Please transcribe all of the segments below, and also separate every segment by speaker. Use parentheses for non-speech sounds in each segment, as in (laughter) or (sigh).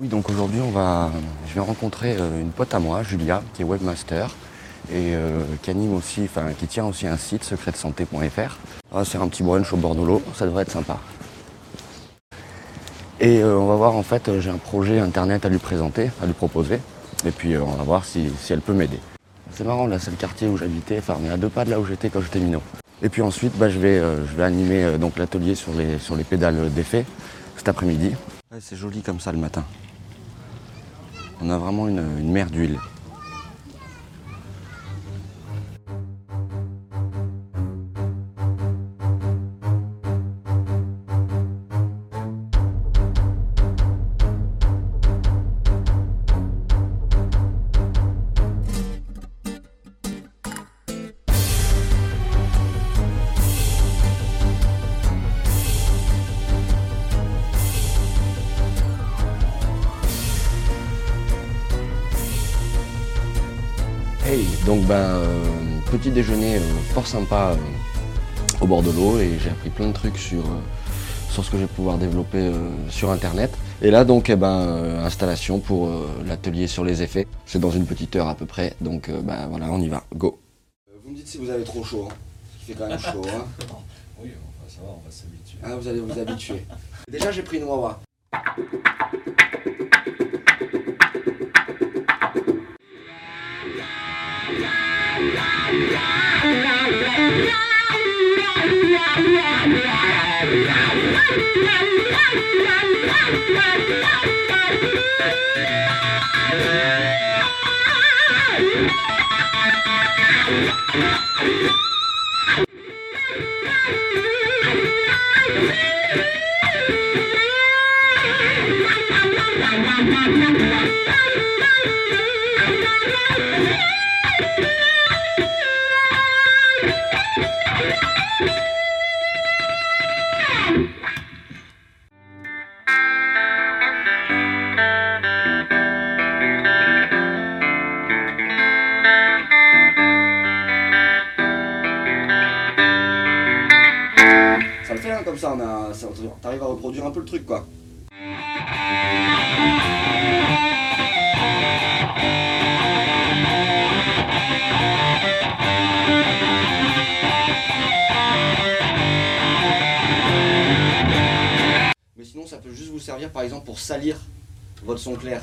Speaker 1: Oui, donc aujourd'hui, on va, je vais rencontrer euh, une pote à moi, Julia, qui est webmaster et euh, qui anime aussi, enfin, qui tient aussi un site secretsanté.fr. On va faire un petit brunch au bord de l'eau, ça devrait être sympa. Et euh, on va voir, en fait, j'ai un projet internet à lui présenter, à lui proposer. Et puis, euh, on va voir si, si elle peut m'aider. C'est marrant, là, c'est le quartier où j'habitais, enfin, on est à deux pas de là où j'étais quand j'étais minot. Et puis ensuite, bah, je, vais, euh, je vais animer donc l'atelier sur les, sur les pédales d'effet cet après-midi. C'est joli comme ça le matin. On a vraiment une mer d'huile. Hey, donc ben, euh, petit déjeuner euh, fort sympa euh, au bord de l'eau et j'ai appris plein de trucs sur, sur ce que je vais pouvoir développer sur internet. Et là donc eh ben, installation pour l'atelier sur les effets. C'est dans une petite heure à peu près, donc ben, voilà, on y va, go. Vous me dites si vous avez trop chaud, hein. il fait quand même (laughs) chaud. Hein.
Speaker 2: Oui, enfin, ça va, on va s'habituer.
Speaker 1: Ah, vous allez vous habituer. (laughs) Déjà j'ai pris une Wawa. Ça le comme ça, on a, t'arrives à reproduire un peu le truc, quoi. Mais sinon, ça peut juste vous servir, par exemple, pour salir votre son clair.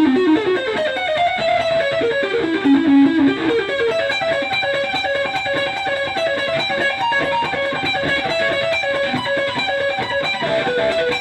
Speaker 1: (laughs)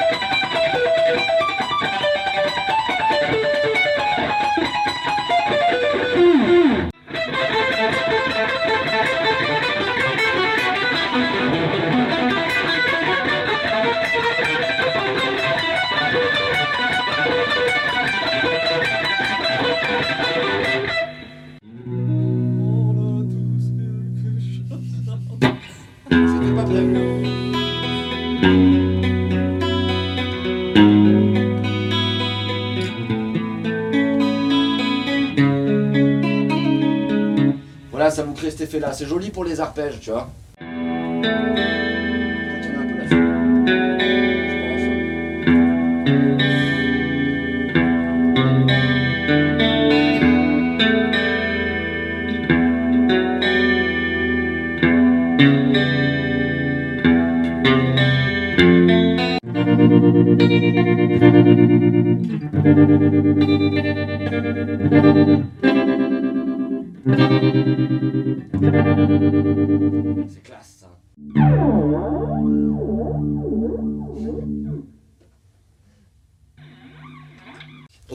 Speaker 1: C'était pas prévu. Fait cet effet-là. C'est joli pour les arpèges, tu vois.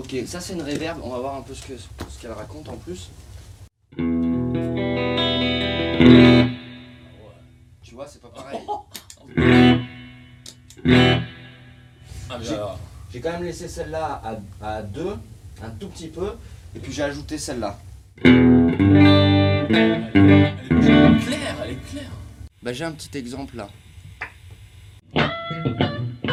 Speaker 1: Ok, ça c'est une reverb, on va voir un peu ce que ce qu'elle raconte en plus. Tu vois, c'est pas pareil. (laughs)
Speaker 2: Ah,
Speaker 1: J'ai- quand même laissé celle-là à, à 2, un tout petit peu, et puis j'ai ajouté celle-là.
Speaker 2: elle est claire, elle est claire.
Speaker 1: Bah j'ai un petit exemple là. (laughs)